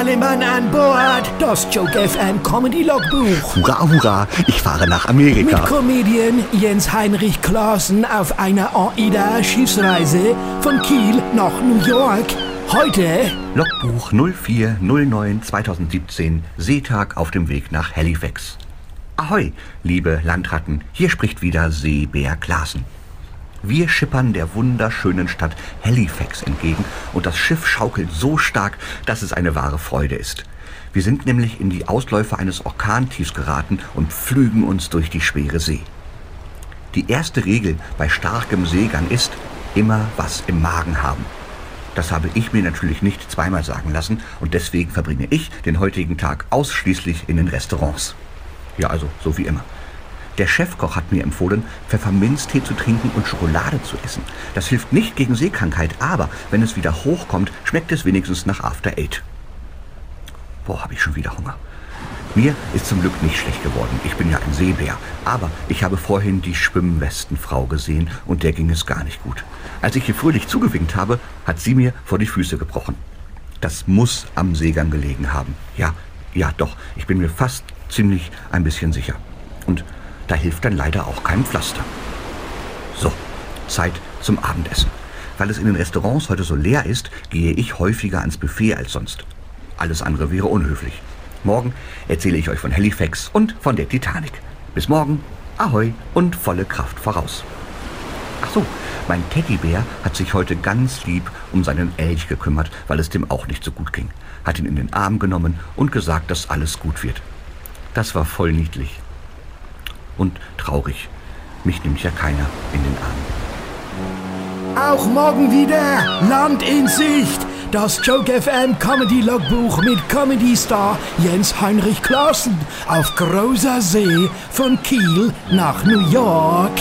Alle Mann an Bord. Das Joke FM Comedy Logbuch. Hurra, hurra, ich fahre nach Amerika. Mit Comedian Jens Heinrich Klaassen auf einer AIDA-Schiffsreise von Kiel nach New York. Heute Logbuch 0409 2017, Seetag auf dem Weg nach Halifax. Ahoi, liebe Landratten, hier spricht wieder Seebär Klaassen. Wir schippern der wunderschönen Stadt Halifax entgegen und das Schiff schaukelt so stark, dass es eine wahre Freude ist. Wir sind nämlich in die Ausläufer eines Orkantiefs geraten und pflügen uns durch die schwere See. Die erste Regel bei starkem Seegang ist, immer was im Magen haben. Das habe ich mir natürlich nicht zweimal sagen lassen und deswegen verbringe ich den heutigen Tag ausschließlich in den Restaurants. Ja, also so wie immer. Der Chefkoch hat mir empfohlen, Pfefferminztee zu trinken und Schokolade zu essen. Das hilft nicht gegen Seekrankheit, aber wenn es wieder hochkommt, schmeckt es wenigstens nach After Eight. Boah, habe ich schon wieder Hunger. Mir ist zum Glück nicht schlecht geworden. Ich bin ja ein Seebär. Aber ich habe vorhin die Schwimmwestenfrau gesehen und der ging es gar nicht gut. Als ich ihr fröhlich zugewinkt habe, hat sie mir vor die Füße gebrochen. Das muss am Seegang gelegen haben. Ja, ja, doch. Ich bin mir fast ziemlich ein bisschen sicher. Und da hilft dann leider auch kein Pflaster. So, Zeit zum Abendessen. Weil es in den Restaurants heute so leer ist, gehe ich häufiger ans Buffet als sonst. Alles andere wäre unhöflich. Morgen erzähle ich euch von Halifax und von der Titanic. Bis morgen, ahoi und volle Kraft voraus. Ach so, mein Teddybär hat sich heute ganz lieb um seinen Elch gekümmert, weil es dem auch nicht so gut ging. Hat ihn in den Arm genommen und gesagt, dass alles gut wird. Das war voll niedlich und traurig. Mich nimmt ja keiner in den Arm. auch morgen wieder Land in Sicht. Das Joke FM Comedy Logbuch mit Comedy Star Jens Heinrich Klaassen auf großer See von Kiel nach New York.